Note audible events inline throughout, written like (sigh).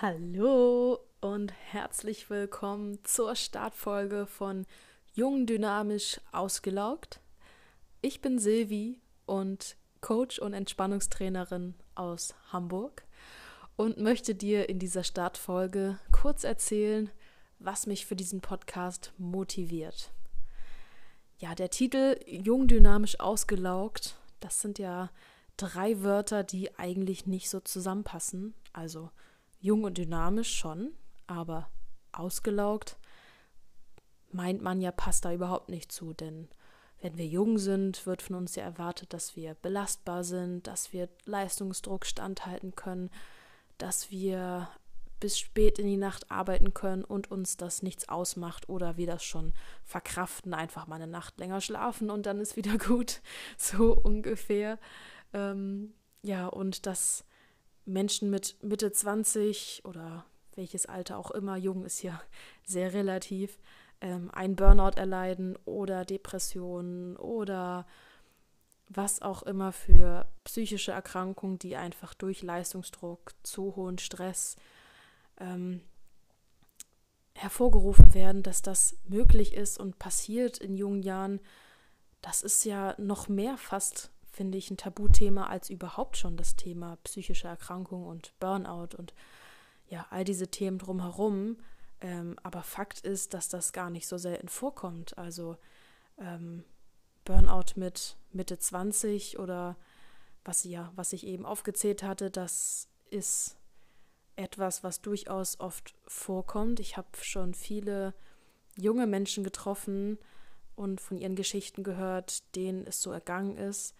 Hallo und herzlich willkommen zur Startfolge von Jung Dynamisch Ausgelaugt. Ich bin Silvi und Coach und Entspannungstrainerin aus Hamburg und möchte dir in dieser Startfolge kurz erzählen, was mich für diesen Podcast motiviert. Ja, der Titel Jung Dynamisch Ausgelaugt, das sind ja drei Wörter, die eigentlich nicht so zusammenpassen. Also jung und dynamisch schon, aber ausgelaugt meint man ja, passt da überhaupt nicht zu, denn wenn wir jung sind, wird von uns ja erwartet, dass wir belastbar sind, dass wir Leistungsdruck standhalten können, dass wir bis spät in die Nacht arbeiten können und uns das nichts ausmacht oder wir das schon verkraften, einfach mal eine Nacht länger schlafen und dann ist wieder (laughs) gut, so ungefähr. Ähm, ja, und dass Menschen mit Mitte 20 oder welches Alter auch immer, jung ist ja (laughs) sehr relativ, ähm, einen Burnout erleiden oder Depressionen oder was auch immer für psychische Erkrankungen, die einfach durch Leistungsdruck, zu hohen Stress ähm, hervorgerufen werden, dass das möglich ist und passiert in jungen Jahren, das ist ja noch mehr fast finde ich, ein Tabuthema als überhaupt schon das Thema psychische Erkrankung und Burnout und ja, all diese Themen drumherum. Ähm, aber Fakt ist, dass das gar nicht so selten vorkommt. Also ähm, Burnout mit Mitte 20 oder was ja, was ich eben aufgezählt hatte, das ist etwas, was durchaus oft vorkommt. Ich habe schon viele junge Menschen getroffen und von ihren Geschichten gehört, denen es so ergangen ist.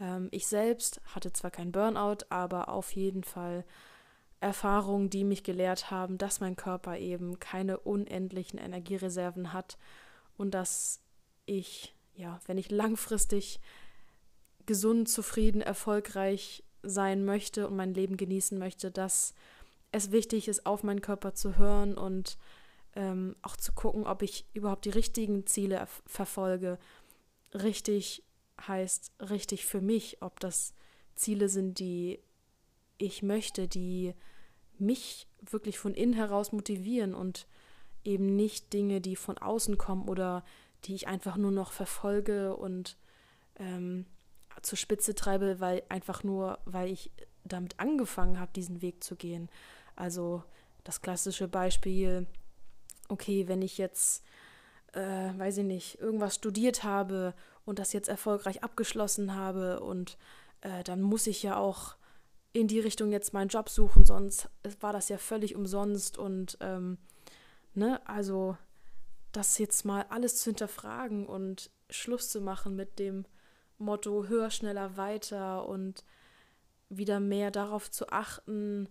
Ähm, ich selbst hatte zwar kein Burnout, aber auf jeden Fall Erfahrungen, die mich gelehrt haben, dass mein Körper eben keine unendlichen Energiereserven hat und dass ich, ja, wenn ich langfristig gesund, zufrieden, erfolgreich sein möchte und mein Leben genießen möchte, dass es wichtig ist, auf meinen Körper zu hören und ähm, auch zu gucken, ob ich überhaupt die richtigen Ziele verfolge, richtig heißt richtig für mich, ob das Ziele sind, die ich möchte, die mich wirklich von innen heraus motivieren und eben nicht Dinge, die von außen kommen oder die ich einfach nur noch verfolge und ähm, zur Spitze treibe, weil einfach nur, weil ich damit angefangen habe, diesen Weg zu gehen. Also das klassische Beispiel, okay, wenn ich jetzt, äh, weiß ich nicht, irgendwas studiert habe und das jetzt erfolgreich abgeschlossen habe und äh, dann muss ich ja auch in die Richtung jetzt meinen Job suchen, sonst war das ja völlig umsonst und ähm, ne, also das jetzt mal alles zu hinterfragen und Schluss zu machen mit dem Motto höher, schneller, weiter und wieder mehr darauf zu achten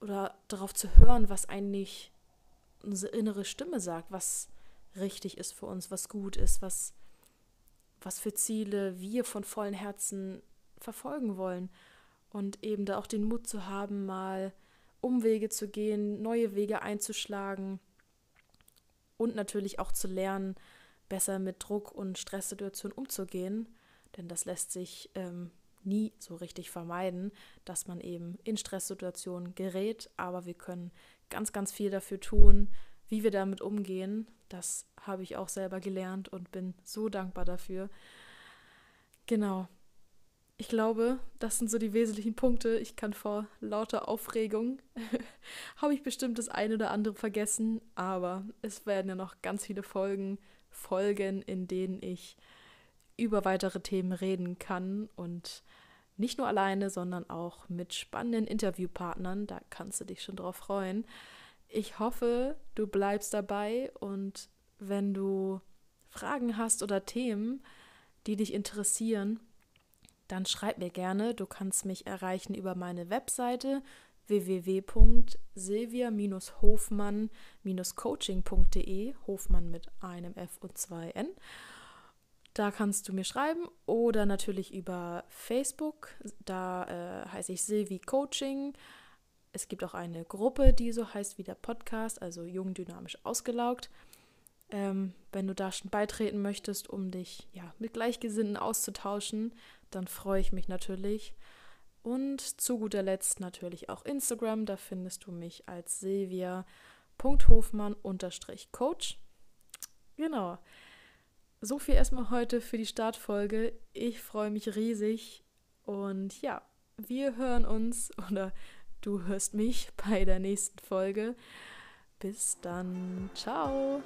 oder darauf zu hören, was eigentlich unsere innere Stimme sagt, was richtig ist für uns, was gut ist, was was für Ziele wir von vollem Herzen verfolgen wollen. Und eben da auch den Mut zu haben, mal Umwege zu gehen, neue Wege einzuschlagen und natürlich auch zu lernen, besser mit Druck und Stresssituationen umzugehen. Denn das lässt sich ähm, nie so richtig vermeiden, dass man eben in Stresssituationen gerät. Aber wir können ganz, ganz viel dafür tun, wie wir damit umgehen, das habe ich auch selber gelernt und bin so dankbar dafür. Genau. Ich glaube, das sind so die wesentlichen Punkte. Ich kann vor lauter Aufregung, (laughs) habe ich bestimmt das eine oder andere vergessen, aber es werden ja noch ganz viele Folgen folgen, in denen ich über weitere Themen reden kann und nicht nur alleine, sondern auch mit spannenden Interviewpartnern. Da kannst du dich schon drauf freuen. Ich hoffe, du bleibst dabei und wenn du Fragen hast oder Themen, die dich interessieren, dann schreib mir gerne. Du kannst mich erreichen über meine Webseite www.silvia-hofmann-coaching.de, Hofmann mit einem F und zwei N. Da kannst du mir schreiben oder natürlich über Facebook. Da äh, heiße ich Silvi Coaching. Es gibt auch eine Gruppe, die so heißt wie der Podcast, also jung, dynamisch, ausgelaugt. Ähm, wenn du da schon beitreten möchtest, um dich ja, mit Gleichgesinnten auszutauschen, dann freue ich mich natürlich. Und zu guter Letzt natürlich auch Instagram. Da findest du mich als silvia.hofmann-coach. Genau. So viel erstmal heute für die Startfolge. Ich freue mich riesig. Und ja, wir hören uns (laughs) oder du hörst mich (laughs) bei der nächsten Folge. Bis dann. Ciao.